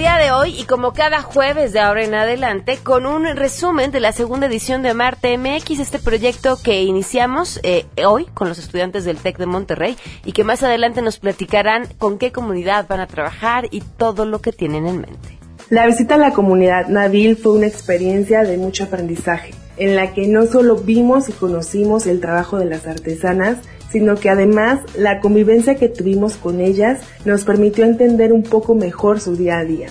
día de hoy y como cada jueves de ahora en adelante con un resumen de la segunda edición de Marte MX, este proyecto que iniciamos eh, hoy con los estudiantes del TEC de Monterrey y que más adelante nos platicarán con qué comunidad van a trabajar y todo lo que tienen en mente. La visita a la comunidad Nabil fue una experiencia de mucho aprendizaje, en la que no solo vimos y conocimos el trabajo de las artesanas, sino que además la convivencia que tuvimos con ellas nos permitió entender un poco mejor su día a día.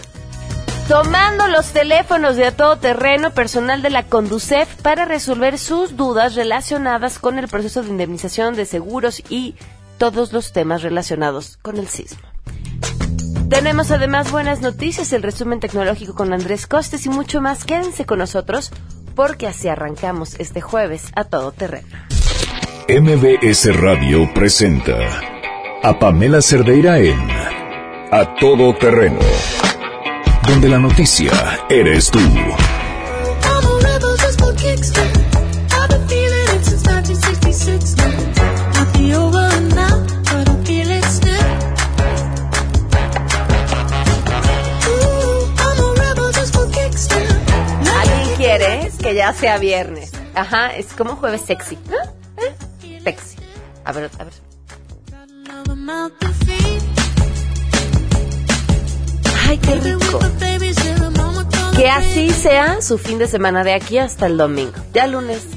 Tomando los teléfonos de a todo terreno personal de la Conducef para resolver sus dudas relacionadas con el proceso de indemnización de seguros y todos los temas relacionados con el sismo. Tenemos además buenas noticias, el resumen tecnológico con Andrés Costes y mucho más. Quédense con nosotros porque así arrancamos este jueves a todo terreno. MBS Radio presenta a Pamela Cerdeira en A Todo Terreno, donde la noticia eres tú. ¿Alguien quiere que ya sea viernes? Ajá, es como jueves sexy. ¿no? Sexy. A ver, a ver. Ay, qué rico. Que así sea su fin de semana de aquí hasta el domingo. Ya lunes,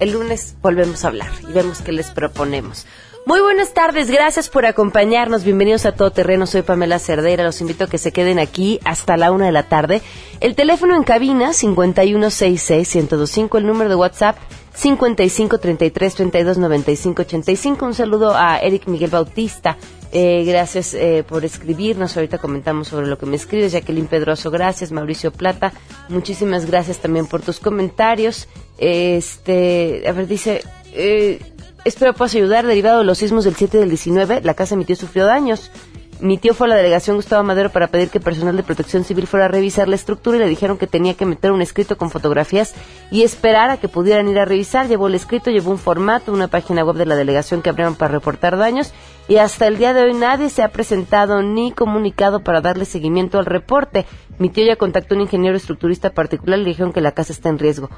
el lunes volvemos a hablar y vemos qué les proponemos. Muy buenas tardes, gracias por acompañarnos. Bienvenidos a Todo Terreno. Soy Pamela Cerdera. Los invito a que se queden aquí hasta la una de la tarde. El teléfono en cabina 5166-1025, el número de WhatsApp 55 33 32 95 85. Un saludo a Eric Miguel Bautista. Eh, gracias eh, por escribirnos. Ahorita comentamos sobre lo que me escribes. Jacqueline Pedroso, gracias. Mauricio Plata, muchísimas gracias también por tus comentarios. Este, a ver, dice, eh, espero puedas ayudar. Derivado de los sismos del 7 del 19, la casa de mi tío sufrió daños. Mi tío fue a la delegación Gustavo Madero para pedir que personal de protección civil fuera a revisar la estructura y le dijeron que tenía que meter un escrito con fotografías y esperar a que pudieran ir a revisar. Llevó el escrito, llevó un formato, una página web de la delegación que abrieron para reportar daños y hasta el día de hoy nadie se ha presentado ni comunicado para darle seguimiento al reporte. Mi tío ya contactó a un ingeniero estructurista particular y le dijeron que la casa está en riesgo.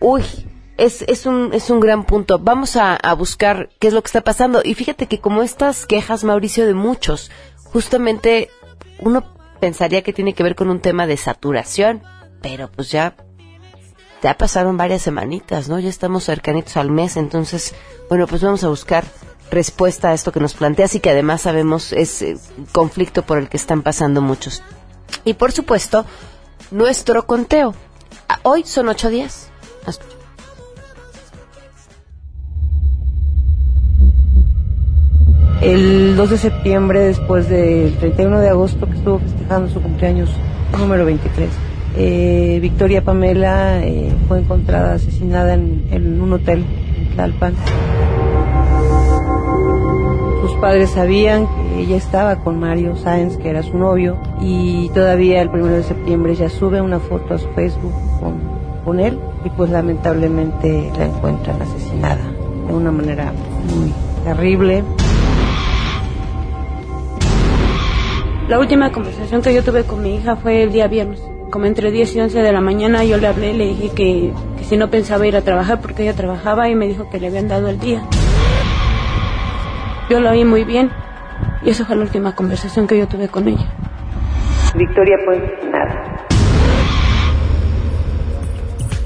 Uy, es, es, un, es un gran punto. Vamos a, a buscar qué es lo que está pasando. Y fíjate que como estas quejas, Mauricio, de muchos, justamente uno pensaría que tiene que ver con un tema de saturación, pero pues ya ya pasaron varias semanitas, ¿no? Ya estamos cercanitos al mes, entonces, bueno, pues vamos a buscar respuesta a esto que nos planteas y que además sabemos es eh, conflicto por el que están pasando muchos. Y por supuesto, nuestro conteo. Ah, Hoy son ocho días. El 2 de septiembre, después del 31 de agosto, que estuvo festejando su cumpleaños número 23, eh, Victoria Pamela eh, fue encontrada asesinada en, un hotel en Tlalpan. Sus padres sabían que ella estaba con Mario Sáenz, que era su novio, y todavía el 1 de septiembre ella sube una foto a su Facebook con, con él, y pues lamentablemente la encuentran asesinada de una manera muy terrible. La última conversación que yo tuve con mi hija fue el día viernes. Como entre 10 y 11 de la mañana yo le hablé, le dije que, que si no pensaba ir a trabajar porque ella trabajaba y me dijo que le habían dado el día. Yo lo oí muy bien y esa fue la última conversación que yo tuve con ella. Victoria fue asesinada.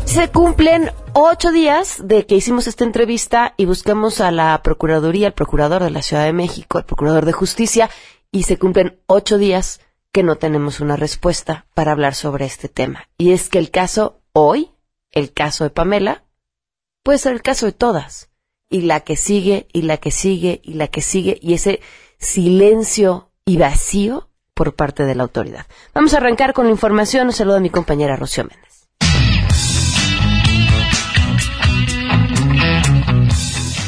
Se cumplen ocho días de que hicimos esta entrevista y buscamos a la Procuraduría, al Procurador de la Ciudad de México, al Procurador de Justicia, y se cumplen ocho días que no tenemos una respuesta para hablar sobre este tema. Y es que el caso hoy, el caso de Pamela, puede ser el caso de todas. Y la que sigue, y la que sigue, y la que sigue, y ese silencio y vacío por parte de la autoridad. Vamos a arrancar con la información. Saludo a mi compañera Rocío Méndez.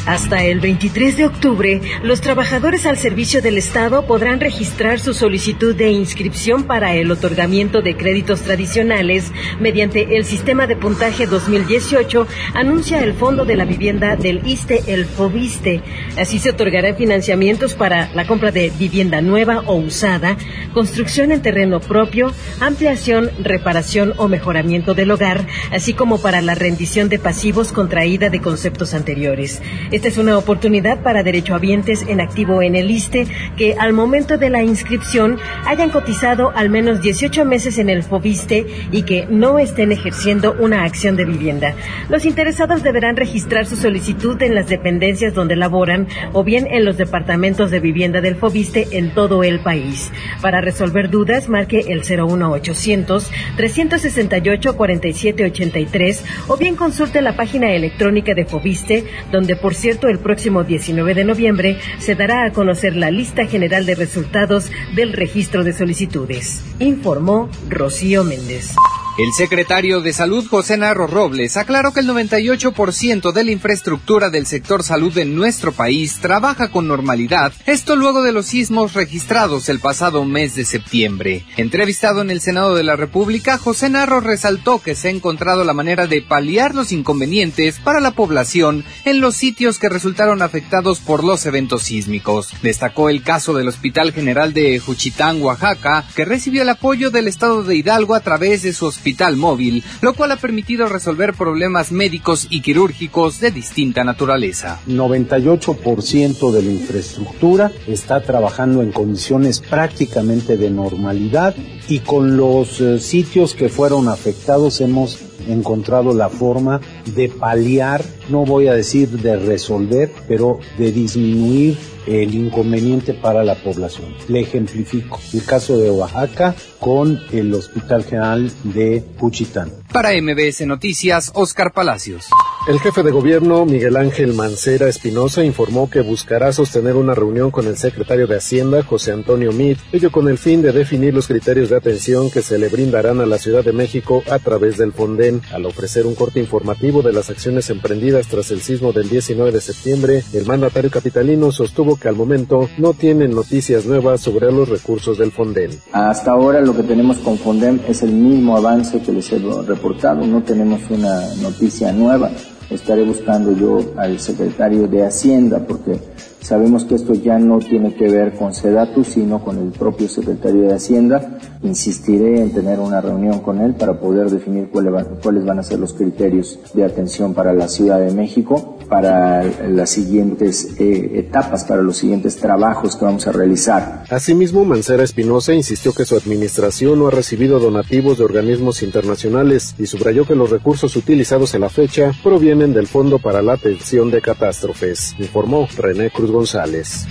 Hasta el 23 de octubre, los trabajadores al servicio del Estado podrán registrar su solicitud de inscripción para el otorgamiento de créditos tradicionales mediante el sistema de puntaje 2018, anuncia el Fondo de la Vivienda del ISTE, el FOBISTE. Así se otorgarán financiamientos para la compra de vivienda nueva o usada, construcción en terreno propio, ampliación, reparación o mejoramiento del hogar, así como para la rendición de pasivos contraída de conceptos anteriores. Esta es una oportunidad para derechohabientes en activo en el ISTE que al momento de la inscripción hayan cotizado al menos 18 meses en el FOBISTE y que no estén ejerciendo una acción de vivienda. Los interesados deberán registrar su solicitud en las dependencias donde laboran o bien en los departamentos de vivienda del FOBISTE en todo el país. Para resolver dudas, marque el 01800 368 4783 o bien consulte la página electrónica de FOBISTE, donde por cierto, el próximo 19 de noviembre se dará a conocer la lista general de resultados del registro de solicitudes, informó Rocío Méndez. El secretario de Salud, José Narro Robles, aclaró que el 98% de la infraestructura del sector salud en nuestro país trabaja con normalidad, esto luego de los sismos registrados el pasado mes de septiembre. Entrevistado en el Senado de la República, José Narro resaltó que se ha encontrado la manera de paliar los inconvenientes para la población en los sitios que resultaron afectados por los eventos sísmicos. Destacó el caso del Hospital General de Juchitán, Oaxaca, que recibió el apoyo del Estado de Hidalgo a través de su hospital móvil, lo cual ha permitido resolver problemas médicos y quirúrgicos de distinta naturaleza. 98% de la infraestructura está trabajando en condiciones prácticamente de normalidad y con los eh, sitios que fueron afectados hemos encontrado la forma de paliar, no voy a decir de resolver, pero de disminuir el inconveniente para la población. Le ejemplifico el caso de Oaxaca con el Hospital General de Puchitán. Para MBS Noticias, Oscar Palacios. El jefe de gobierno, Miguel Ángel Mancera Espinosa, informó que buscará sostener una reunión con el secretario de Hacienda, José Antonio Meade, ello con el fin de definir los criterios de atención que se le brindarán a la Ciudad de México a través del Fonden. Al ofrecer un corte informativo de las acciones emprendidas tras el sismo del 19 de septiembre, el mandatario capitalino sostuvo que al momento no tienen noticias nuevas sobre los recursos del Fonden. Hasta ahora lo que tenemos con Fonden es el mismo avance que les he reportado, no tenemos una noticia nueva. Estaré buscando yo al secretario de Hacienda porque Sabemos que esto ya no tiene que ver con SEDATU, sino con el propio secretario de Hacienda. Insistiré en tener una reunión con él para poder definir cuáles van a ser los criterios de atención para la Ciudad de México, para las siguientes eh, etapas, para los siguientes trabajos que vamos a realizar. Asimismo, Mancera Espinosa insistió que su administración no ha recibido donativos de organismos internacionales y subrayó que los recursos utilizados en la fecha provienen del Fondo para la Atención de Catástrofes, informó René Cruz González.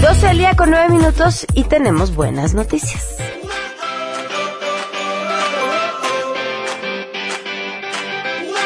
12 al día con 9 minutos y tenemos buenas noticias.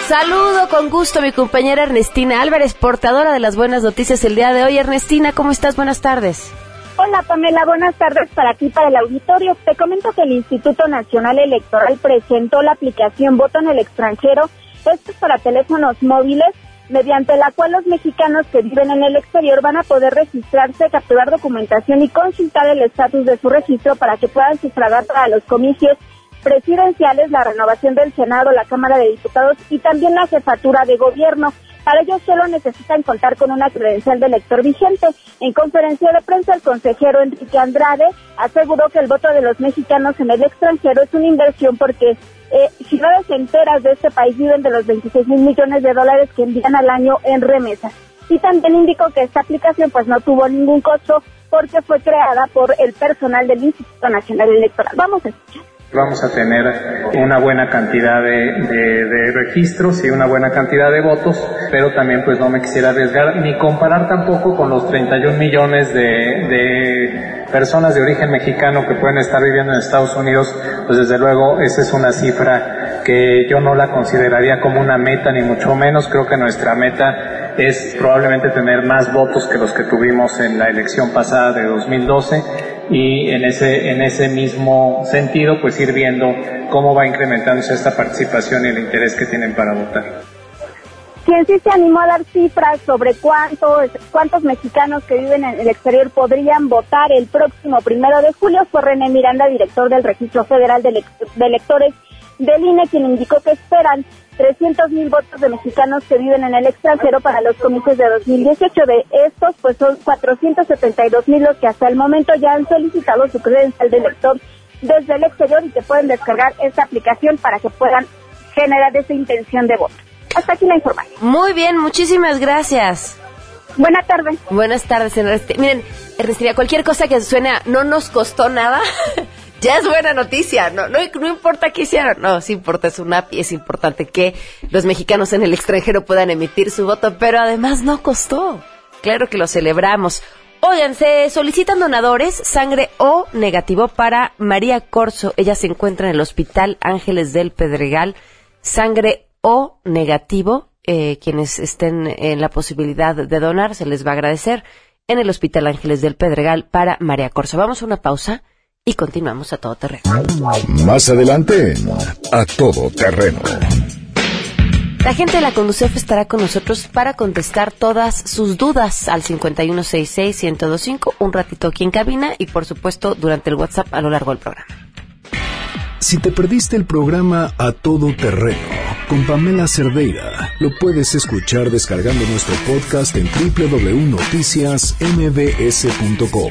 Saludo con gusto a mi compañera Ernestina Álvarez, portadora de las buenas noticias el día de hoy. Ernestina, ¿cómo estás? Buenas tardes. Hola Pamela, buenas tardes para ti, para el auditorio. Te comento que el Instituto Nacional Electoral presentó la aplicación Voto en el extranjero esto es para teléfonos móviles, mediante la cual los mexicanos que viven en el exterior van a poder registrarse, capturar documentación y consultar el estatus de su registro para que puedan sufragar para los comicios presidenciales, la renovación del Senado, la Cámara de Diputados y también la jefatura de gobierno. Para ello solo necesitan contar con una credencial de elector vigente. En conferencia de prensa, el consejero Enrique Andrade aseguró que el voto de los mexicanos en el extranjero es una inversión porque eh, ciudades enteras de este país viven de los 26 mil millones de dólares que envían al año en remesas. Y también indicó que esta aplicación pues no tuvo ningún costo porque fue creada por el personal del Instituto Nacional Electoral. Vamos a escuchar. Vamos a tener una buena cantidad de, registros y una buena cantidad de votos, pero también pues no me quisiera arriesgar ni comparar tampoco con los 31 millones de, personas de origen mexicano que pueden estar viviendo en Estados Unidos, pues desde luego esa es una cifra que yo no la consideraría como una meta ni mucho menos, creo que nuestra meta es probablemente tener más votos que los que tuvimos en la elección pasada de 2012 y en ese, en ese mismo sentido pues ir viendo cómo va incrementándose esta participación y el interés que tienen para votar. Quien sí se animó a dar cifras sobre cuántos, cuántos mexicanos que viven en el exterior podrían votar el próximo primero de julio fue René Miranda, director del Registro Federal de, Electores del INE, quien indicó que esperan 300 mil votos de mexicanos que viven en el extranjero para los comicios de 2018. De estos, pues son 472 mil los que hasta el momento ya han solicitado su credencial de elector desde el exterior y que pueden descargar esta aplicación para que puedan generar esa intención de voto. Hasta aquí la información. Muy bien, muchísimas gracias. Buenas tardes. Buenas tardes, Miren, Ernestina, cualquier cosa que suene no nos costó nada, ya es buena noticia. No, no, importa qué hicieron. No, sí importa, es una API, es importante que los mexicanos en el extranjero puedan emitir su voto, pero además no costó. Claro que lo celebramos. Oigan, se solicitan donadores, sangre O negativo para María Corso. Ella se encuentra en el Hospital Ángeles del Pedregal. Sangre o negativo, eh, quienes estén en la posibilidad de donar, se les va a agradecer en el Hospital Ángeles del Pedregal para María Corso. Vamos a una pausa y continuamos a todo terreno. Más adelante, a todo terreno. La gente de la Conducef estará con nosotros para contestar todas sus dudas al 5166-1025, un ratito aquí en cabina y por supuesto durante el WhatsApp a lo largo del programa. Si te perdiste el programa A Todo Terreno con Pamela Cerdeira, lo puedes escuchar descargando nuestro podcast en www.noticiasmbs.com.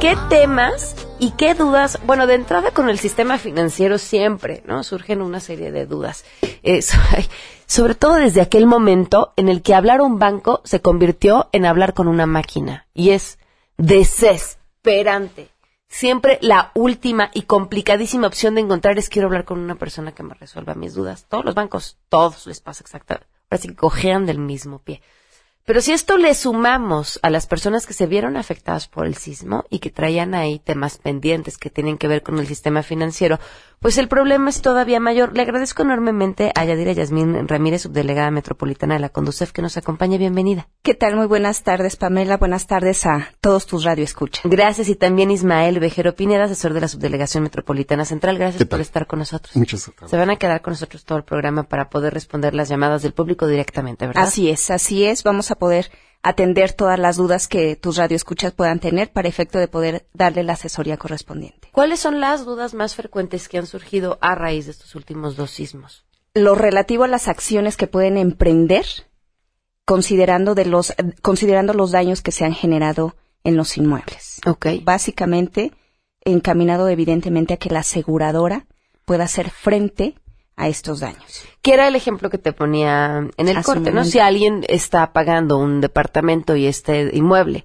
¿Qué temas y qué dudas? Bueno, de entrada con el sistema financiero siempre, ¿no? Surgen una serie de dudas. Eh, sobre todo desde aquel momento en el que hablar a un banco se convirtió en hablar con una máquina. Y es desesperante. Siempre la última y complicadísima opción de encontrar es quiero hablar con una persona que me resuelva mis dudas. Todos los bancos, todos les pasa exactamente. Ahora sí cojean del mismo pie. Pero si esto le sumamos a las personas que se vieron afectadas por el sismo y que traían ahí temas pendientes que tienen que ver con el sistema financiero, pues el problema es todavía mayor. Le agradezco enormemente a Yadira Yasmín Ramírez, subdelegada metropolitana de la Conducef, que nos acompaña. Bienvenida. ¿Qué tal? Muy buenas tardes, Pamela. Buenas tardes a todos tus radioescuchas. Gracias. Y también Ismael Vejero Pineda, asesor de la subdelegación metropolitana central. Gracias por estar con nosotros. Muchas gracias. Se van a quedar con nosotros todo el programa para poder responder las llamadas del público directamente, ¿verdad? Así es, así es. Vamos a poder atender todas las dudas que tus radioescuchas puedan tener para efecto de poder darle la asesoría correspondiente. ¿Cuáles son las dudas más frecuentes que han surgido a raíz de estos últimos dos sismos? Lo relativo a las acciones que pueden emprender considerando de los considerando los daños que se han generado en los inmuebles. Okay. Básicamente encaminado evidentemente a que la aseguradora pueda hacer frente a estos daños. ¿Qué era el ejemplo que te ponía en el corte, ¿no? Si alguien está pagando un departamento y este inmueble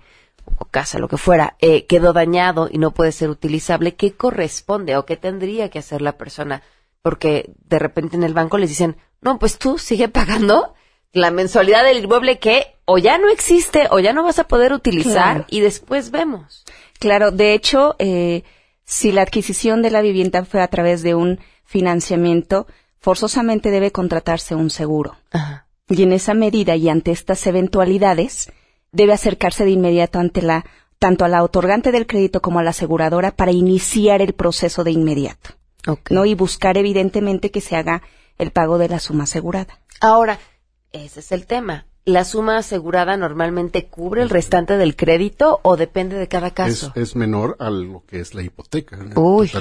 o casa, lo que fuera, eh, quedó dañado y no puede ser utilizable, ¿qué corresponde o qué tendría que hacer la persona? Porque de repente en el banco les dicen, no, pues tú sigue pagando la mensualidad del inmueble que o ya no existe o ya no vas a poder utilizar y después vemos. Claro, de hecho, eh, si la adquisición de la vivienda fue a través de un financiamiento, forzosamente debe contratarse un seguro. Y en esa medida y ante estas eventualidades, debe acercarse de inmediato ante la, tanto a la otorgante del crédito como a la aseguradora para iniciar el proceso de inmediato. ¿no? Y buscar evidentemente que se haga el pago de la suma asegurada. Ahora, ese es el tema. ¿La suma asegurada normalmente cubre el restante del crédito o depende de cada caso? Es, menor a lo que es la hipoteca. Uy.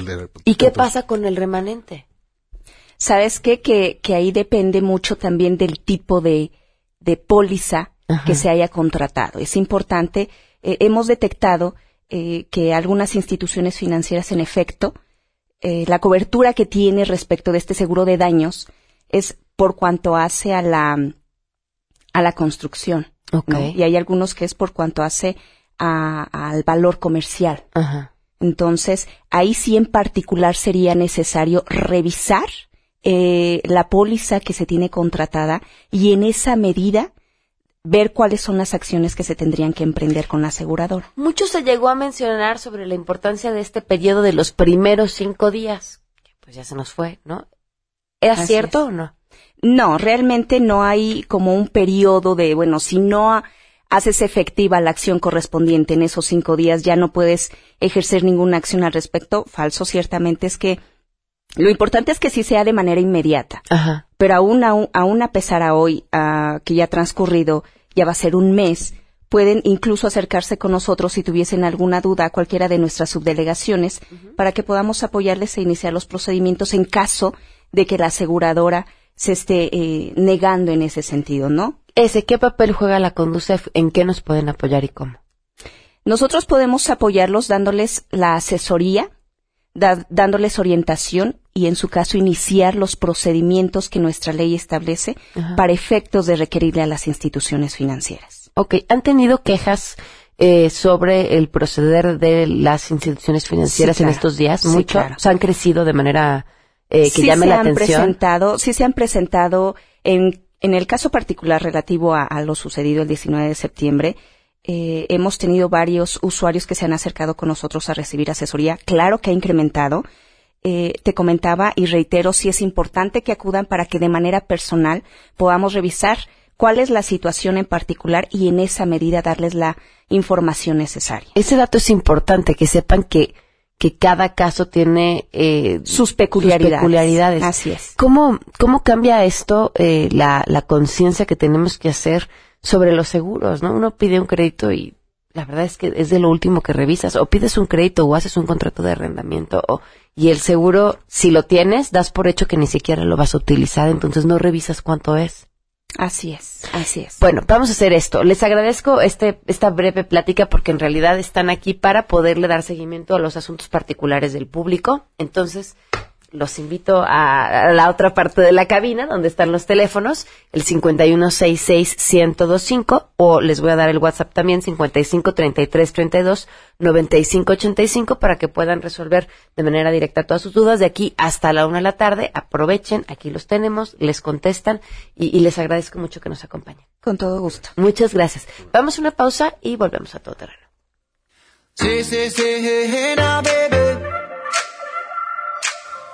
¿Y qué pasa con el remanente? ¿Sabes qué? Que, que ahí depende mucho también del tipo de, de póliza que se haya contratado. Es importante, eh, hemos detectado eh, que algunas instituciones financieras en efecto eh, la cobertura que tiene respecto de este seguro de daños es por cuanto hace a la, a la construcción. Y hay algunos que es por cuanto hace al valor comercial. Entonces, ahí sí en particular sería necesario revisar eh, la póliza que se tiene contratada y en esa medida ver cuáles son las acciones que se tendrían que emprender con la aseguradora. Mucho se llegó a mencionar sobre la importancia de este periodo de los primeros cinco días, que pues ya se nos fue, ¿no? ¿Era cierto o no? No, realmente no hay como un periodo de, bueno, si no haces efectiva la acción correspondiente en esos cinco días, ya no puedes ejercer ninguna acción al respecto. Falso, ciertamente es que lo importante es que sí sea de manera inmediata. Ajá. Pero aún, aún, a pesar a hoy, que ya ha transcurrido, ya va a ser un mes, pueden incluso acercarse con nosotros si tuviesen alguna duda a cualquiera de nuestras subdelegaciones para que podamos apoyarles e iniciar los procedimientos en caso de que la aseguradora se esté eh, negando en ese sentido, ¿no? Ese, ¿qué papel juega la Conducef? ¿En qué nos pueden apoyar y cómo? Nosotros podemos apoyarlos dándoles la asesoría, dándoles orientación y en su caso iniciar los procedimientos que nuestra ley establece para efectos de requerirle a las instituciones financieras. Ok, ¿han tenido quejas eh, sobre el proceder de las instituciones financieras en estos días? Mucho. han crecido de manera eh, que llame la atención. Presentado, sí se han presentado en, en el caso particular relativo a, lo sucedido el 19 de septiembre. Eh, hemos tenido varios usuarios que se han acercado con nosotros a recibir asesoría. Claro que ha incrementado. Eh, te comentaba y reitero si es importante que acudan para que de manera personal podamos revisar cuál es la situación en particular y en esa medida darles la información necesaria. Ese dato es importante, que sepan que, que cada caso tiene eh, sus, peculiaridades. Así es. ¿Cómo, cómo cambia esto eh, la, la conciencia que tenemos que hacer sobre los seguros? ¿no? Uno pide un crédito y la verdad es que es de lo último que revisas. O pides un crédito o haces un contrato de arrendamiento o y el seguro, si lo tienes, das por hecho que ni siquiera lo vas a utilizar, entonces no revisas cuánto es. Así es, así es. Bueno, vamos a hacer esto. Les agradezco este, esta breve plática porque en realidad están aquí para poderle dar seguimiento a los asuntos particulares del público. Entonces, los invito a, la otra parte de la cabina donde están los teléfonos, el 5166-1025 o les voy a dar el WhatsApp también 553332-9585 para que puedan resolver de manera directa todas sus dudas de aquí hasta la una de la tarde. Aprovechen, aquí los tenemos, les contestan y, les agradezco mucho que nos acompañen. Con todo gusto. Muchas gracias. Vamos a una pausa y volvemos a todo terreno. Sí, sí, sí,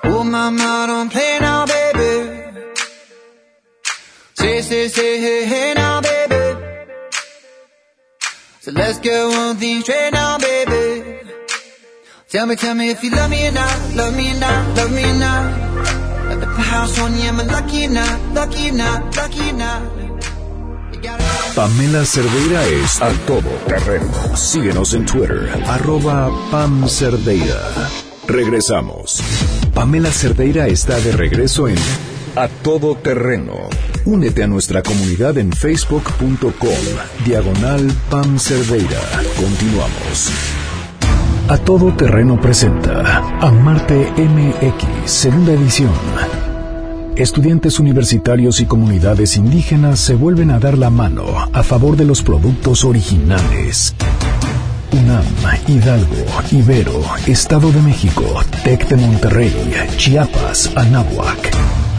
Oh, mama, don't play now, baby. Say, hey, hey now, baby. So let's get one thing straight now, baby. Tell me, tell me if you love me or love me love me on? Pamela Cerdeira es a todo terreno. Síguenos en Twitter, arroba Pam Cerdeira. Regresamos. Pamela Cerdeira está de regreso en A Todo Terreno. Únete a nuestra comunidad en facebook.com, diagonal Pam Cerdeira. Continuamos. A Todo Terreno presenta a Marte MX, segunda edición. Estudiantes universitarios y comunidades indígenas se vuelven a dar la mano a favor de los productos originales. UNAM, Hidalgo, Ibero, Estado de México, TEC de Monterrey, Chiapas, Anáhuac.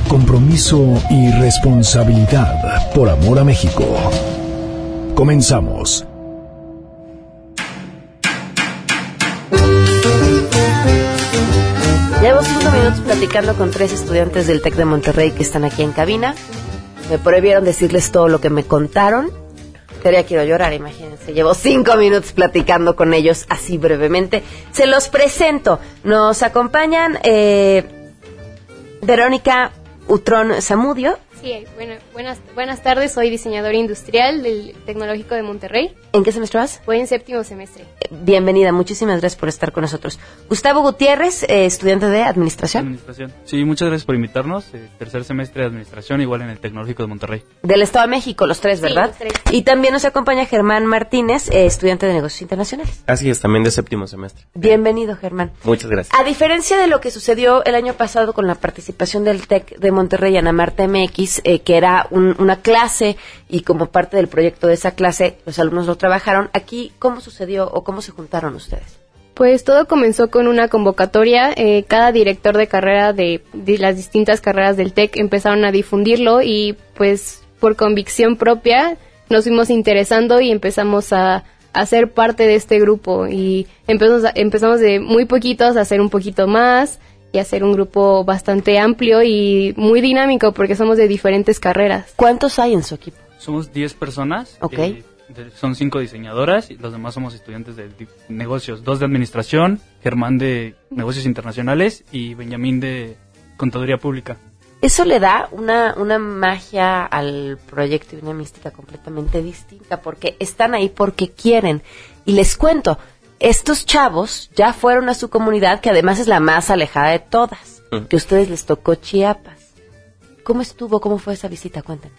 Compromiso y responsabilidad por amor a México. Comenzamos. Llevo cinco minutos platicando con tres estudiantes del TEC de Monterrey que están aquí en cabina. Me prohibieron decirles todo lo que me contaron quiero llorar, imagínense. Llevo cinco minutos platicando con ellos así brevemente. Se los presento. Nos acompañan eh, Verónica Utrón Zamudio, Sí, bueno, buenas, buenas tardes, soy diseñador industrial del Tecnológico de Monterrey. ¿En qué semestre vas? Voy en séptimo semestre. Bienvenida, muchísimas gracias por estar con nosotros. Gustavo Gutiérrez, eh, estudiante de Administración. Administración. Sí, muchas gracias por invitarnos. Eh, tercer semestre de Administración, igual en el Tecnológico de Monterrey. Del Estado de México, los tres, ¿verdad? Sí, los tres. Y también nos acompaña Germán Martínez, eh, estudiante de Negocios Internacionales. Así es, también de séptimo semestre. Bienvenido, Germán. Muchas gracias. A diferencia de lo que sucedió el año pasado con la participación del TEC de Monterrey en Amarta MX, eh, que era un- una clase y como parte del proyecto de esa clase los alumnos lo trabajaron, aquí, ¿cómo sucedió o cómo se juntaron ustedes? Pues todo comenzó con una convocatoria. eh, cada director de carrera de, las distintas carreras del TEC empezaron a difundirlo y pues por convicción propia nos fuimos interesando y empezamos a, a ser parte de este grupo y empezamos, empezamos de muy poquitos a hacer un poquito más y a hacer un grupo bastante amplio y muy dinámico porque somos de diferentes carreras. ¿Cuántos hay en su equipo? Somos 10 personas. Ok. eh, de- son cinco diseñadoras y los demás somos estudiantes de negocios. Dos de administración, Germán de negocios internacionales y Benjamín de contaduría pública. Eso le da una, una magia al proyecto y una mística completamente distinta, porque están ahí porque quieren. Y les cuento, estos chavos ya fueron a su comunidad, que además es la más alejada de todas, Mm. que a ustedes les tocó Chiapas. ¿Cómo estuvo? ¿Cómo fue esa visita? Cuéntenme.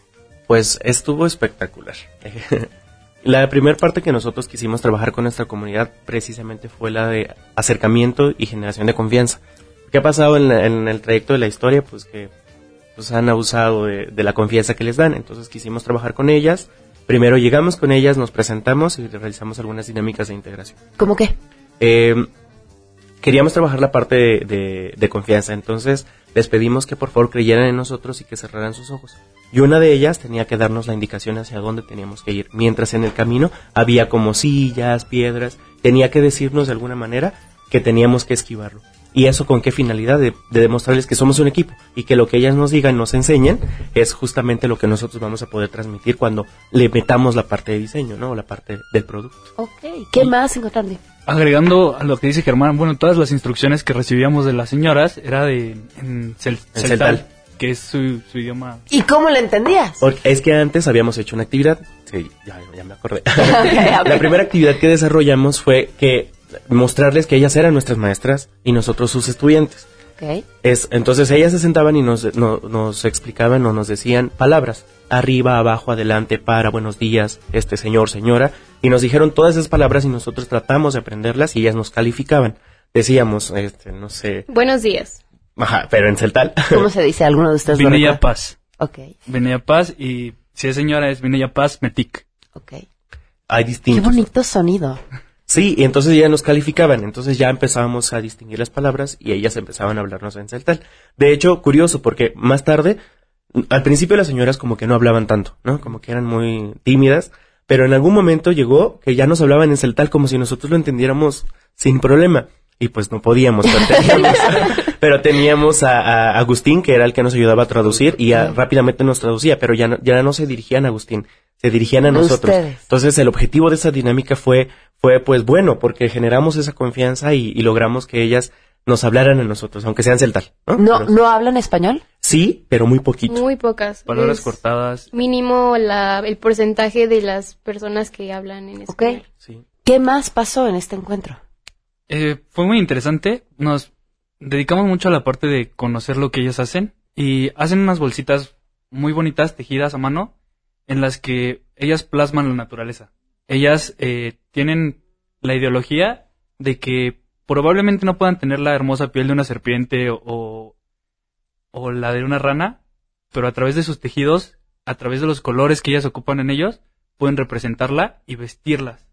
Pues estuvo espectacular. la primera parte que nosotros quisimos trabajar con nuestra comunidad precisamente fue la de acercamiento y generación de confianza. ¿Qué ha pasado en, la- en el trayecto de la historia? Pues que pues, han abusado de, de la confianza que les dan. Entonces quisimos trabajar con ellas. Primero llegamos con ellas, nos presentamos y realizamos algunas dinámicas de integración. ¿Cómo qué? Eh, queríamos trabajar la parte de, de- de confianza, entonces les pedimos que por favor creyeran en nosotros y que cerraran sus ojos. Y una de ellas tenía que darnos la indicación hacia dónde teníamos que ir, mientras en el camino había como sillas, piedras, tenía que decirnos de alguna manera que teníamos que esquivarlo. ¿Y eso con qué finalidad? De, de demostrarles que somos un equipo y que lo que ellas nos digan, nos enseñen, es justamente lo que nosotros vamos a poder transmitir cuando le metamos la parte de diseño, ¿no? O la parte del producto. Ok. ¿Qué más encontraron? Agregando a lo que dice Germán, bueno, todas las instrucciones que recibíamos de las señoras era de en cel- En celtal, celtal. que es su, su idioma. ¿Y cómo lo entendías? Porque es que antes habíamos hecho una actividad, sí, ya, ya me acordé. a ver. la primera actividad que desarrollamos fue que mostrarles que ellas eran nuestras maestras y nosotros sus estudiantes. Es, entonces ellas se sentaban y nos, no- nos explicaban o nos decían palabras. Arriba, abajo, adelante, para, buenos días, este señor, señora. Y nos dijeron todas esas palabras y nosotros tratamos de aprenderlas y ellas nos calificaban. Decíamos, este, no sé, Buenos días. ajá, pero en celtal. ¿Cómo se dice? ¿Alguno de ustedes recuerda? Paz. Ok, Vinaya Paz y si es señora es Vinaya Paz Metic. ok. Hay Qué distintos. bonito sonido. Sí, y entonces ya nos calificaban, entonces ya empezábamos a distinguir las palabras y ellas empezaban a hablarnos en celtal. De hecho, curioso, porque más tarde, al principio las señoras como que no hablaban tanto, ¿no? Como que eran muy tímidas, pero en algún momento llegó que ya nos hablaban en celtal como si nosotros lo entendiéramos sin problema. Y pues no podíamos, pero teníamos, pero teníamos a, a Agustín, que era el que nos ayudaba a traducir, y ya rápidamente nos traducía, pero ya no, ya no se dirigían a Agustín, se dirigían a A nosotros. ustedes. Entonces el objetivo de esa dinámica fue, fue pues bueno, porque generamos esa confianza y, y logramos que ellas nos hablaran a nosotros, aunque sean celtal. ¿no? ¿No, Pero- ¿no hablan español? Sí, pero muy poquito. Muy pocas. Palabras Es cortadas. Mínimo la, el porcentaje de las personas que hablan en español. ¿Qué más pasó en este encuentro? Eh, fue muy interesante. Nos dedicamos mucho a la parte de conocer lo que ellos hacen. Y hacen unas bolsitas muy bonitas, tejidas a mano, en las que ellas plasman la naturaleza. Ellas eh, tienen la ideología de que probablemente no puedan tener la hermosa piel de una serpiente o, o la de una rana, pero a través de sus tejidos, a través de los colores que ellas ocupan en ellos, pueden representarla y vestirlas.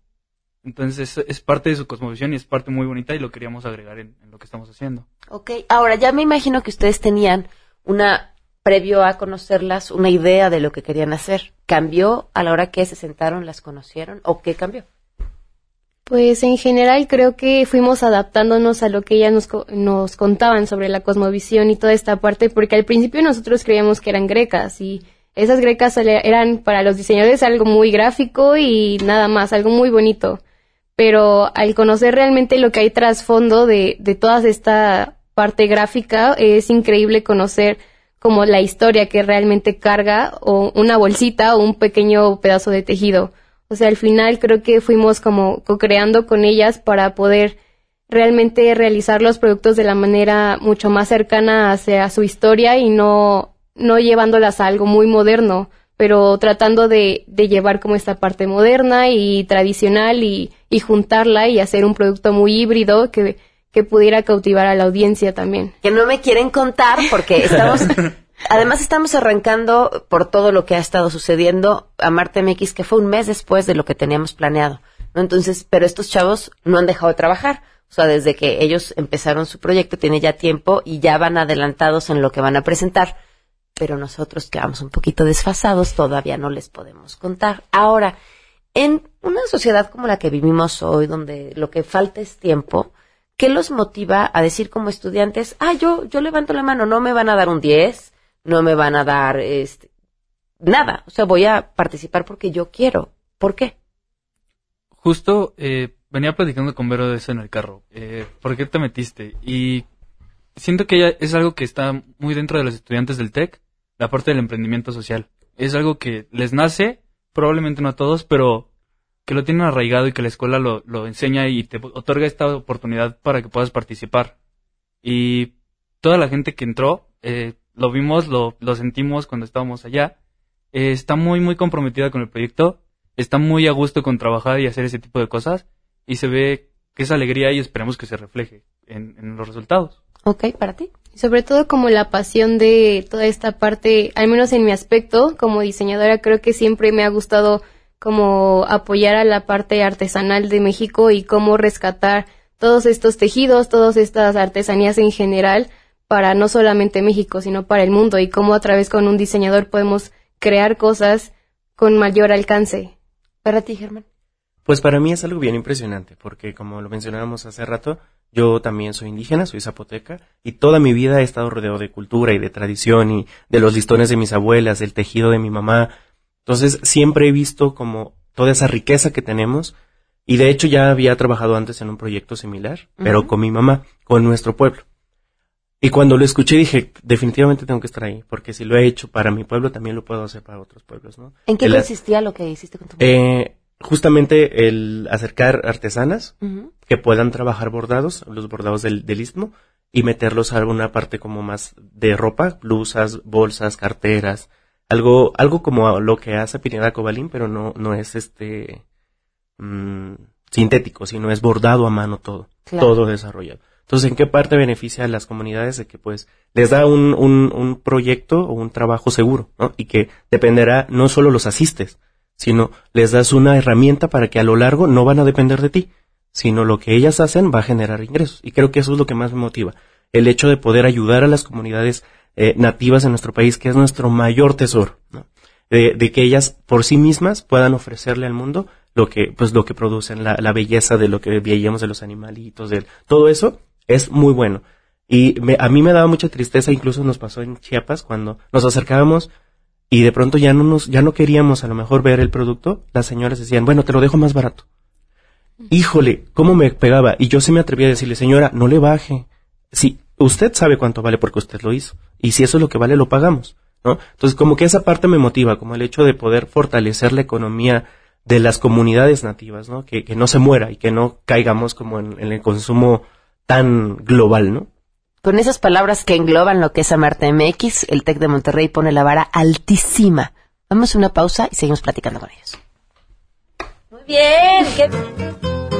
Entonces es, parte de su cosmovisión y es parte muy bonita y lo queríamos agregar en, en lo que estamos haciendo. Ok, ahora ya me imagino que ustedes tenían una, previo a conocerlas, una idea de lo que querían hacer. ¿Cambió a la hora que se sentaron, las conocieron o qué cambió? Pues en general creo que fuimos adaptándonos a lo que ellas nos, nos contaban sobre la cosmovisión y toda esta parte, porque al principio nosotros creíamos que eran grecas y esas grecas eran para los diseñadores algo muy gráfico y nada más, algo muy bonito. Pero al conocer realmente lo que hay trasfondo de, de toda esta parte gráfica, es increíble conocer como la historia que realmente carga o una bolsita o un pequeño pedazo de tejido. O sea, al final creo que fuimos como co-creando con ellas para poder realmente realizar los productos de la manera mucho más cercana hacia su historia y no, no llevándolas a algo muy moderno, pero tratando de, de llevar como esta parte moderna y tradicional y, y juntarla y hacer un producto muy híbrido que, que pudiera cautivar a la audiencia también. Que no me quieren contar porque estamos, además estamos arrancando por todo lo que ha estado sucediendo a Marte MX, que fue un mes después de lo que teníamos planeado. ¿no? Entonces, pero estos chavos no han dejado de trabajar. O sea, desde que ellos empezaron su proyecto, tiene ya tiempo y ya van adelantados en lo que van a presentar. Pero nosotros que vamos un poquito desfasados, todavía no les podemos contar. Ahora, en una sociedad como la que vivimos hoy, donde lo que falta es tiempo, ¿qué los motiva a decir como estudiantes, ah, yo, yo levanto la mano, no me van a dar un 10, no me van a dar este, nada, o sea, voy a participar porque yo quiero. ¿Por qué? Justo eh, venía platicando con Vero de eso en el carro. Eh, ¿Por qué te metiste? Y siento que es algo que está muy dentro de los estudiantes del TEC, la parte del emprendimiento social. Es algo que les nace, probablemente no a todos, pero que lo tienen arraigado y que la escuela lo, lo enseña y te otorga esta oportunidad para que puedas participar. Y toda la gente que entró, eh, lo vimos, lo, lo sentimos cuando estábamos allá, eh, está muy, muy comprometida con el proyecto, está muy a gusto con trabajar y hacer ese tipo de cosas, y se ve que esa alegría y esperemos que se refleje en, en los resultados. Ok, para ti. Sobre todo como la pasión de toda esta parte, al menos en mi aspecto, como diseñadora, creo que siempre me ha gustado como apoyar a la parte artesanal de México y cómo rescatar todos estos tejidos, todas estas artesanías en general para no solamente México, sino para el mundo y cómo a través con un diseñador podemos crear cosas con mayor alcance. Para ti, Germán. Pues para mí es algo bien impresionante, porque como lo mencionábamos hace rato, yo también soy indígena, soy zapoteca, y toda mi vida he estado rodeado de cultura y de tradición y de los listones de mis abuelas, del tejido de mi mamá, entonces siempre he visto como toda esa riqueza que tenemos y de hecho ya había trabajado antes en un proyecto similar, pero con mi mamá, con nuestro pueblo. Y cuando lo escuché dije, definitivamente tengo que estar ahí, porque si lo he hecho para mi pueblo, también lo puedo hacer para otros pueblos, ¿no? ¿En qué consistía lo que hiciste con tu mamá? Eh, justamente el acercar artesanas que puedan trabajar bordados, los bordados del, del istmo, y meterlos a alguna parte como más de ropa, blusas, bolsas, carteras, algo, algo como lo que hace Pineda Cobalín, pero no, no es este mmm, sintético, sino es bordado a mano todo, todo desarrollado. Entonces, ¿en qué parte beneficia a las comunidades de que pues les da un, un, un proyecto o un trabajo seguro, ¿no? Y que dependerá, no solo los asistes, sino les das una herramienta para que a lo largo no van a depender de ti, sino lo que ellas hacen va a generar ingresos. Y creo que eso es lo que más me motiva. El hecho de poder ayudar a las comunidades eh, nativas en nuestro país, que es nuestro mayor tesoro, de, que ellas por sí mismas puedan ofrecerle al mundo lo que, pues lo que producen, la, belleza de lo que veíamos de los animalitos, de todo eso es muy bueno. Y a mí me daba mucha tristeza, incluso nos pasó en Chiapas cuando nos acercábamos y de pronto ya no nos, ya no queríamos a lo mejor ver el producto, las señoras decían, bueno, te lo dejo más barato. Híjole, cómo me pegaba. Y yo se me atrevía a decirle, señora, no le baje. Sí, usted sabe cuánto vale porque usted lo hizo. Y si eso es lo que vale, lo pagamos. ¿no? Entonces, como que esa parte me motiva, como el hecho de poder fortalecer la economía de las comunidades nativas, ¿no? Que, que no se muera y que no caigamos como en, el consumo tan global, ¿no? Con esas palabras que engloban lo que es Amarte MX, el TEC de Monterrey pone la vara altísima. Vamos a una pausa y seguimos platicando con ellos. Muy bien, qué...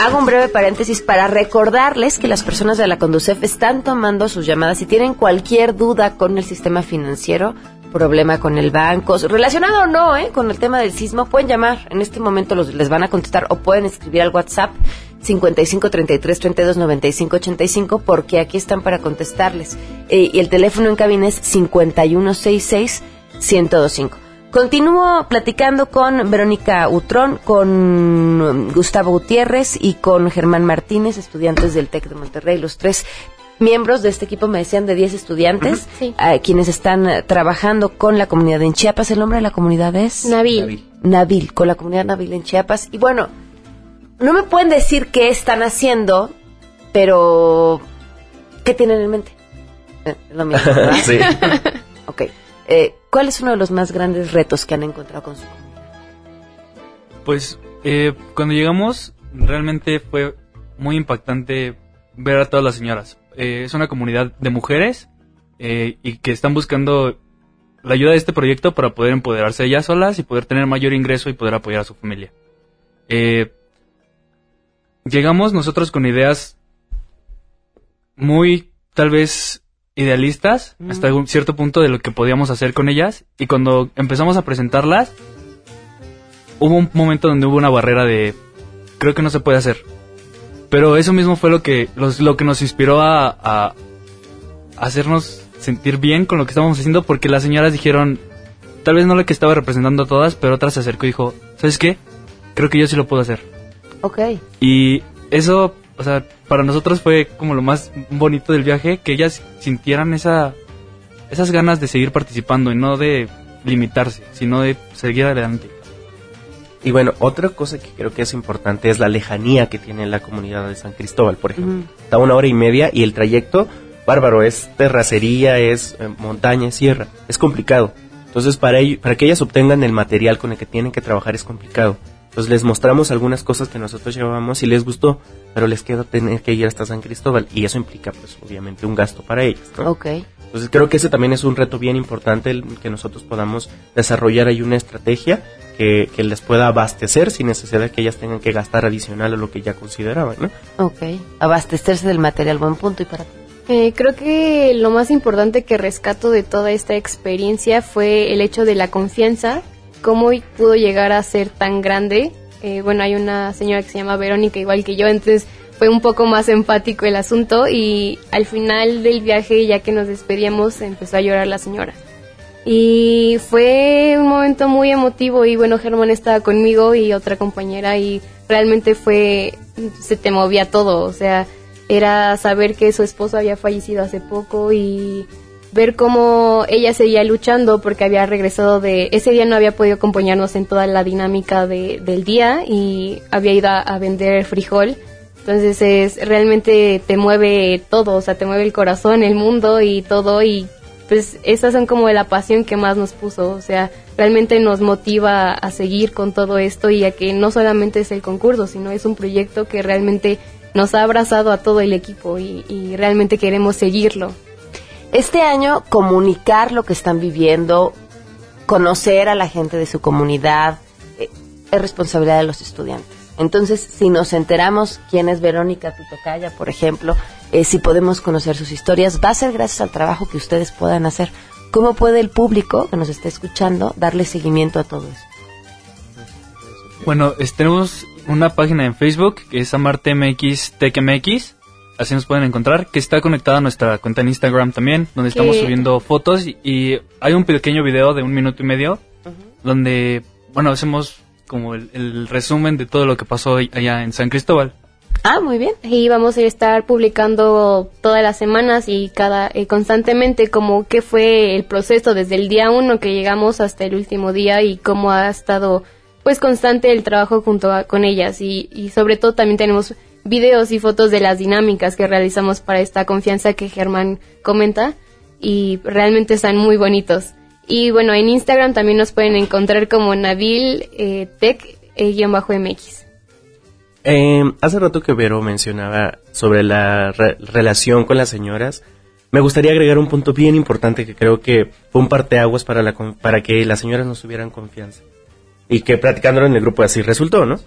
Hago un breve paréntesis para recordarles que las personas de la Conducef están tomando sus llamadas. Si tienen cualquier duda con el sistema financiero, problema con el banco, relacionado o no, ¿eh? con el tema del sismo, pueden llamar. En este momento los, les van a contestar o pueden escribir al WhatsApp 55 33 32 95 85 porque aquí están para contestarles. Eh, y el teléfono en cabina es 5166 1025. Continúo platicando con Verónica Utrón, con Gustavo Gutiérrez y con Germán Martínez, estudiantes del TEC de Monterrey, los tres miembros de este equipo me decían de 10 estudiantes, eh, quienes están eh, trabajando con la comunidad en Chiapas. ¿El nombre de la comunidad es? Nabil. Nabil, con la comunidad Nabil en Chiapas. Y bueno, no me pueden decir qué están haciendo, pero ¿qué tienen en mente? Eh, lo mismo, ¿verdad? Sí. ok. Eh, ¿Cuál es uno de los más grandes retos que han encontrado con su comunidad? Pues eh, cuando llegamos realmente fue muy impactante ver a todas las señoras. Eh, es una comunidad de mujeres eh, y que están buscando la ayuda de este proyecto para poder empoderarse ellas solas y poder tener mayor ingreso y poder apoyar a su familia. Eh, llegamos nosotros con ideas muy tal vez idealistas Mm. hasta un cierto punto de lo que podíamos hacer con ellas y cuando empezamos a presentarlas hubo un momento donde hubo una barrera de creo que no se puede hacer pero eso mismo fue lo que los- lo que nos inspiró a, a hacernos sentir bien con lo que estábamos haciendo porque las señoras dijeron tal vez no la que estaba representando a todas pero otra se acercó y dijo sabes qué creo que yo sí lo puedo hacer Ok. y eso, o sea, para nosotros fue como lo más bonito del viaje, que ellas sintieran esa, esas ganas de seguir participando y no de limitarse, sino de seguir adelante. Y bueno, otra cosa que creo que es importante es la lejanía que tiene la comunidad de San Cristóbal, por ejemplo. Está una hora y media y el trayecto, bárbaro, es terracería, es eh, montaña, es sierra, es complicado. Entonces, para, ello- para que ellas obtengan el material con el que tienen que trabajar es complicado. Entonces, les mostramos algunas cosas que nosotros llevábamos y les gustó, pero les queda tener que ir hasta San Cristóbal y eso implica, pues, obviamente, un gasto para ellas. ¿no? Ok. Entonces creo que ese también es un reto bien importante el que nosotros podamos desarrollar ahí una estrategia que, que les pueda abastecer sin necesidad de que ellas tengan que gastar adicional a lo que ya consideraban, ¿no? Ok. Abastecerse del material, buen punto. ¿Y para ti? Eh, creo que lo más importante que rescato de toda esta experiencia fue el hecho de la confianza, cómo pudo llegar a ser tan grande. Eh, bueno, hay una señora que se llama Verónica, igual que yo, entonces fue un poco más empático el asunto y al final del viaje, ya que nos despedíamos, empezó a llorar la señora. Y fue un momento muy emotivo y bueno, Germán estaba conmigo y otra compañera y realmente fue, se te movía todo, o sea, era saber que su esposo había fallecido hace poco y ver cómo ella seguía luchando porque había regresado de ese día no había podido acompañarnos en toda la dinámica de, del día y había ido a, vender frijol. Entonces es realmente te mueve todo o sea te mueve el corazón el mundo y todo y pues esas son como la pasión que más nos puso o sea realmente nos motiva a seguir con todo esto y a que no solamente es el concurso sino es un proyecto que realmente nos ha abrazado a todo el equipo y realmente queremos seguirlo Este año comunicar lo que están viviendo, conocer a la gente de su comunidad, eh, es responsabilidad de los estudiantes. Entonces, si nos enteramos quién es Verónica Tutocaya, por ejemplo, eh, si podemos conocer sus historias, va a ser gracias al trabajo que ustedes puedan hacer. ¿Cómo puede el público que nos está escuchando darle seguimiento a todo eso? Bueno, tenemos una página en Facebook que es AmarteMX TechMX, así nos pueden encontrar, que está conectada a nuestra cuenta en Instagram también, donde estamos subiendo fotos y, y hay un pequeño video de un minuto y medio donde, bueno, hacemos como el, el resumen de todo lo que pasó allá en San Cristóbal. Ah, muy bien. Y vamos a estar publicando todas las semanas y cada eh, constantemente como qué fue el proceso desde el día uno que llegamos hasta el último día y cómo ha estado pues constante el trabajo junto a- con ellas y, y sobre todo también tenemos videos y fotos de las dinámicas que realizamos para esta confianza que Germán comenta y realmente están muy bonitos. Y bueno, en Instagram también nos pueden encontrar como Nabil eh, Tech eh. Eh, hace rato que Vero mencionaba sobre la re- relación con las señoras. Me gustaría agregar un punto bien importante que creo que fue un parteaguas para, la, para que las señoras nos tuvieran confianza. Y que platicándolo en el grupo así resultó, ¿no?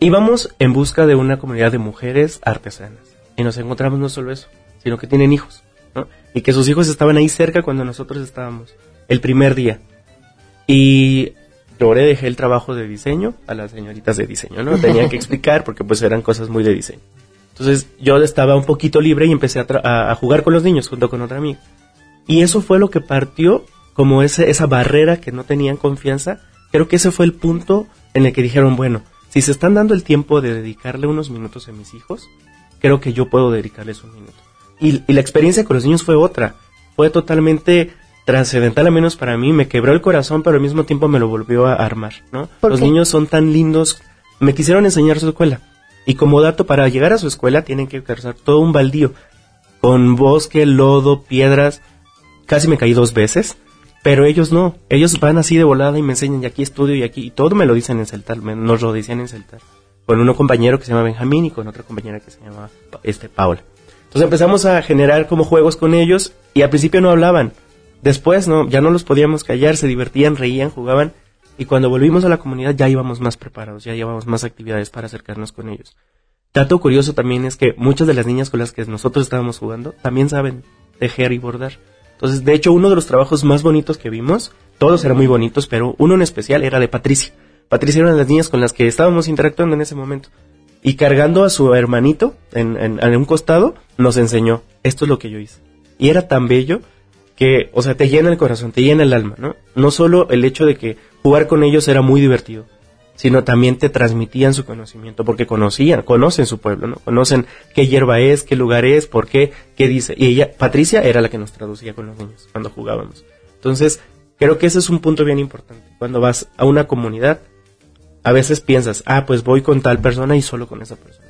Íbamos en busca de una comunidad de mujeres artesanas. Y nos encontramos no solo eso, sino que tienen hijos, ¿no? Y que sus hijos estaban ahí cerca cuando nosotros estábamos, el primer día. Y logré, dejé el trabajo de diseño a las señoritas de diseño, ¿no? Tenía que explicar porque pues eran cosas muy de diseño. Entonces yo estaba un poquito libre y empecé a, a jugar con los niños junto con otra amiga. Y eso fue lo que partió como ese, esa barrera que no tenían confianza. Creo que ese fue el punto en el que dijeron, bueno, si se están dando el tiempo de dedicarle unos minutos a mis hijos, creo que yo puedo dedicarles un minuto. Y, y la experiencia con los niños fue otra. Fue totalmente trascendental, al menos para mí. Me quebró el corazón, pero al mismo tiempo me lo volvió a armar, ¿no? Los niños son tan lindos. Me quisieron enseñar su escuela. Y como dato, para llegar a su escuela tienen que cruzar todo un baldío. Con bosque, lodo, piedras. Casi me caí dos veces. Pero ellos no, ellos van así de volada y me enseñan, y aquí estudio y aquí, y todo me lo dicen en Celtar, me, nos lo decían en Celtar. Con uno compañero que se llama Benjamín y con otra compañera que se llama este, Paula. Entonces empezamos a generar como juegos con ellos y al principio no hablaban. Después no, ya no los podíamos callar, se divertían, reían, jugaban. Y cuando volvimos a la comunidad ya íbamos más preparados, ya llevábamos más actividades para acercarnos con ellos. Dato curioso también es que muchas de las niñas con las que nosotros estábamos jugando también saben tejer y bordar. Entonces, de hecho, uno de los trabajos más bonitos que vimos, todos eran muy bonitos, pero uno en especial era de Patricia. Patricia era una de las niñas con las que estábamos interactuando en ese momento. Y cargando a su hermanito en, un costado, nos enseñó, esto es lo que yo hice. Y era tan bello que, o sea, te llena el corazón, te llena el alma, ¿no? No solo el hecho de que jugar con ellos era muy divertido, sino también te transmitían su conocimiento, porque conocían, conocen su pueblo, ¿no? Conocen qué hierba es, qué lugar es, por qué, qué dice. Y ella, Patricia, era la que nos traducía con los niños cuando jugábamos. Entonces, creo que ese es un punto bien importante. Cuando vas a una comunidad, a veces piensas, ah, pues voy con tal persona y solo con esa persona.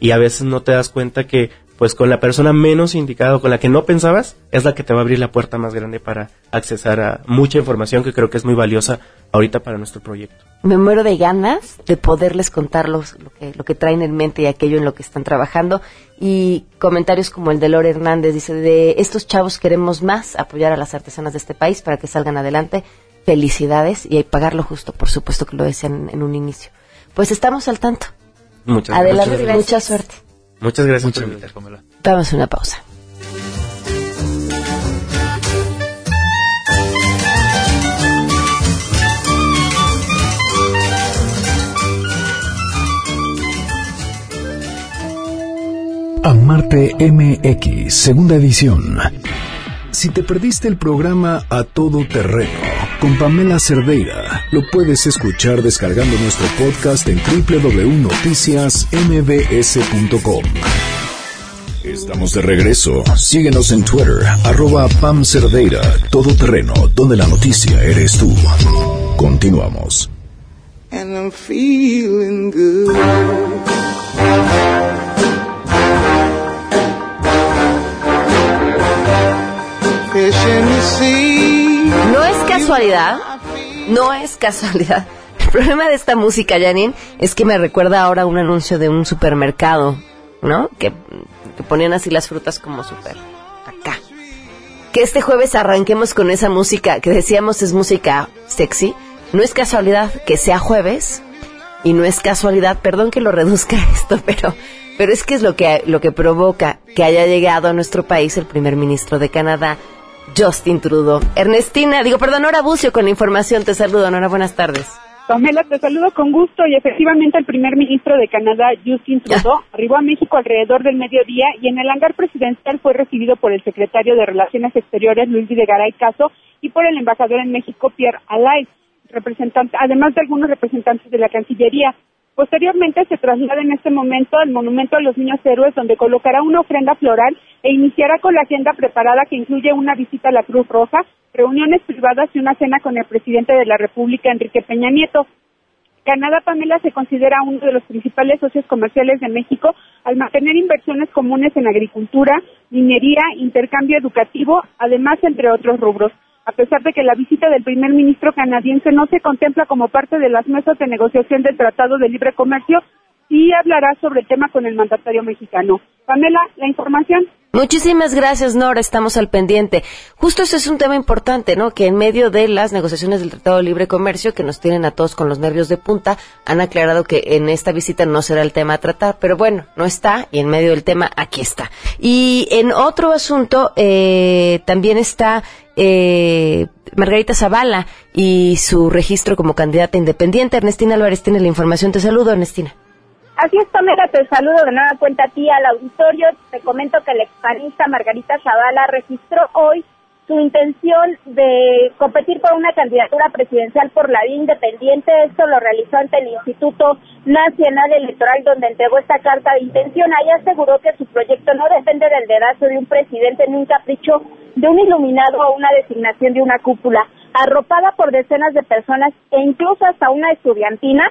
Y a veces no te das cuenta que pues con la persona menos indicada, con la que no pensabas, es la que te va a abrir la puerta más grande para accesar a mucha información que creo que es muy valiosa ahorita para nuestro proyecto. Me muero de ganas de poderles contar lo, que, lo que traen en mente y aquello en lo que están trabajando. Y comentarios como el de Lore Hernández dice, de estos chavos queremos más apoyar a las artesanas de este país para que salgan adelante. Felicidades y hay pagarlo justo, por supuesto que lo decían en un inicio. Pues estamos al tanto. Muchas Adelante, mucha suerte. Muchas gracias por invitar, Vamos a una pausa. Amarte MX, segunda edición. Si te perdiste el programa A Todo Terreno con Pamela Cerdeira, lo puedes escuchar descargando nuestro podcast en www.noticiasmbs.com. Estamos de regreso. Síguenos en Twitter, arroba Pam Cerdeira, Todo Terreno, donde la noticia eres tú. Continuamos. And I'm feeling good. No es casualidad, no es casualidad. El problema de esta música, Janine, es que me recuerda ahora un anuncio de un supermercado, ¿no? Que, que ponían así las frutas como super acá. Que este jueves arranquemos con esa música que decíamos es música sexy. No es casualidad que sea jueves y no es casualidad, perdón que lo reduzca esto, pero pero es que es lo que lo que provoca que haya llegado a nuestro país el primer ministro de Canadá, Justin Trudeau. Ernestina, digo, perdón, Nora Bucio con la información. Te saludo, Nora, buenas tardes. Pamela, te saludo con gusto y efectivamente el primer ministro de Canadá, Justin Trudeau, arribó a México alrededor del mediodía y en el hangar presidencial fue recibido por el secretario de Relaciones Exteriores, Luis Videgaray Caso, y por el embajador en México, Pierre Alay, representante, además de algunos representantes de la Cancillería. Posteriormente se traslada en este momento al Monumento a los Niños Héroes, donde colocará una ofrenda floral e iniciará con la agenda preparada que incluye una visita a la Cruz Roja, reuniones privadas y una cena con el presidente de la República, Enrique Peña Nieto. Canadá, Pamela, se considera uno de los principales socios comerciales de México al mantener inversiones comunes en agricultura, minería, intercambio educativo, además entre otros rubros a pesar de que la visita del primer ministro canadiense no se contempla como parte de las mesas de negociación del Tratado de Libre Comercio, y hablará sobre el tema con el mandatario mexicano. Pamela, la información. Muchísimas gracias, Nora. Estamos al pendiente. Justo ese es un tema importante, ¿no? Que en medio de las negociaciones del Tratado de Libre Comercio, que nos tienen a todos con los nervios de punta, han aclarado que en esta visita no será el tema a tratar. Pero bueno, no está y en medio del tema aquí está. Y en otro asunto, eh, también está eh, Margarita Zavala y su registro como candidata independiente. Ernestina Álvarez tiene la información. Te saludo, Ernestina. Así es, Pamela, te saludo de nueva cuenta a ti al auditorio. Te comento que la expanista Margarita Zavala registró hoy su intención de competir por una candidatura presidencial por la vía independiente. Esto lo realizó ante el Instituto Nacional Electoral, donde entregó esta carta de intención. Ahí aseguró que su proyecto no depende del dedazo de un presidente ni un capricho de un iluminado o una designación de una cúpula. Arropada por decenas de personas e incluso hasta una estudiantina,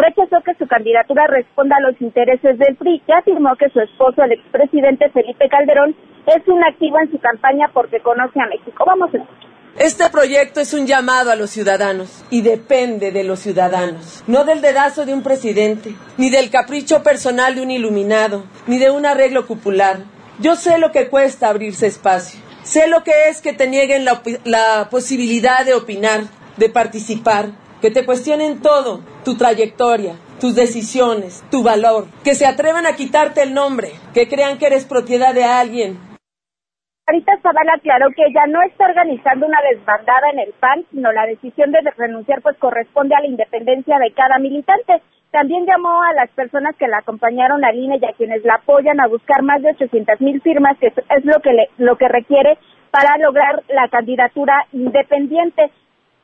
rechazó que su candidatura responda a los intereses del PRI y afirmó que su esposo, el expresidente Felipe Calderón, es un activo en su campaña porque conoce a México. Vamos a escuchar. Este proyecto es un llamado a los ciudadanos y depende de los ciudadanos, no del dedazo de un presidente, ni del capricho personal de un iluminado, ni de un arreglo cupular. Yo sé lo que cuesta abrirse espacio, sé lo que es que te nieguen la, la posibilidad de opinar, de participar, que te cuestionen todo, tu trayectoria, tus decisiones, tu valor, que se atrevan a quitarte el nombre, que crean que eres propiedad de alguien. Ahorita Zavala aclaró que ella no está organizando una desbandada en el PAN, sino la decisión de renunciar pues corresponde a la independencia de cada militante. También llamó a las personas que la acompañaron a INE y a quienes la apoyan a buscar más de 800 mil firmas, que es lo que, lo que requiere para lograr la candidatura independiente.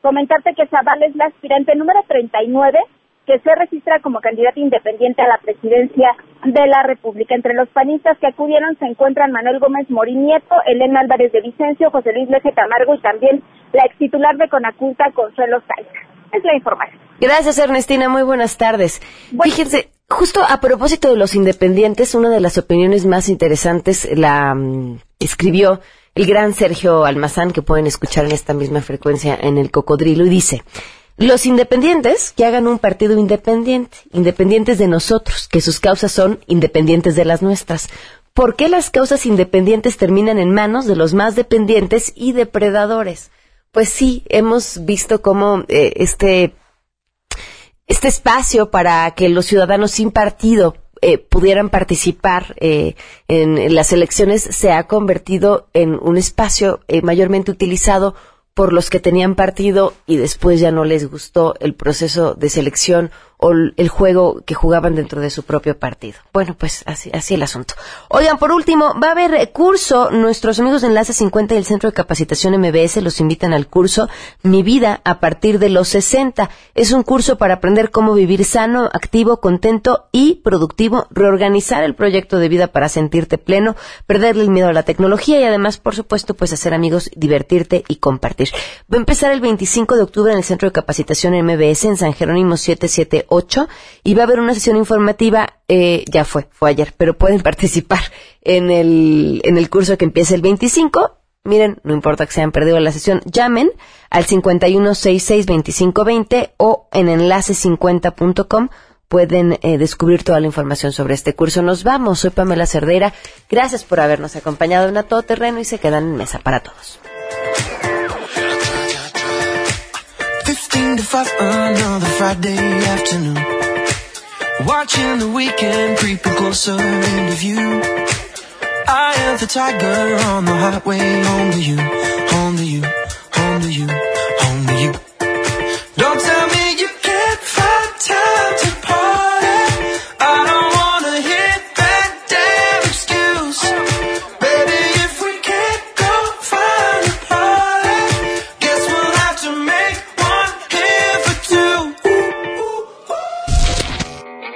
Comentarte que Zavala es la aspirante número 39 que se registra como candidata independiente a la presidencia de la República. Entre los panistas que acudieron se encuentran Manuel Gómez Morín Nieto, Elena Álvarez de Vicencio, José Luis Leje Tamargo y también la ex titular de Conaculta, Consuelo Sáenz. Es la información. Gracias, Ernestina. Muy buenas tardes. Fíjense, justo a propósito de los independientes, una de las opiniones más interesantes la mm, escribió el gran Sergio Almazán, que pueden escuchar en esta misma frecuencia en el Cocodrilo, y dice, los independientes que hagan un partido independiente, independientes de nosotros, que sus causas son independientes de las nuestras. ¿Por qué las causas independientes terminan en manos de los más dependientes y depredadores? Pues sí, hemos visto cómo eh, este, este espacio para que los ciudadanos sin partido eh, pudieran participar eh, en, las elecciones se ha convertido en un espacio eh, mayormente utilizado por los que tenían partido y después ya no les gustó el proceso de selección o el juego que jugaban dentro de su propio partido. Bueno, pues así, así el asunto. Oigan, por último, va a haber curso. Nuestros amigos de Enlace 50 y el Centro de Capacitación MBS los invitan al curso Mi Vida a partir de los 60. Es un curso para aprender cómo vivir sano, activo, contento y productivo, reorganizar el proyecto de vida para sentirte pleno, perderle el miedo a la tecnología y además, por supuesto, pues hacer amigos, divertirte y compartir. Va a empezar el 25 de octubre en el Centro de Capacitación MBS en San Jerónimo 77 8 y va a haber una sesión informativa, eh, ya fue, fue ayer, pero pueden participar en el, en el curso que empieza el 25. Miren, no importa que se hayan perdido la sesión, llamen al 5166-2520 o en enlace50.com pueden eh, descubrir toda la información sobre este curso. Nos vamos, soy Pamela Cerdeira. Gracias por habernos acompañado en A Todo Terreno y se quedan en mesa para todos. 15 to 5 another Friday afternoon. Watching the weekend creeping closer into view. I am the tiger on the highway home to you, home to you, home to you, home to you. Don't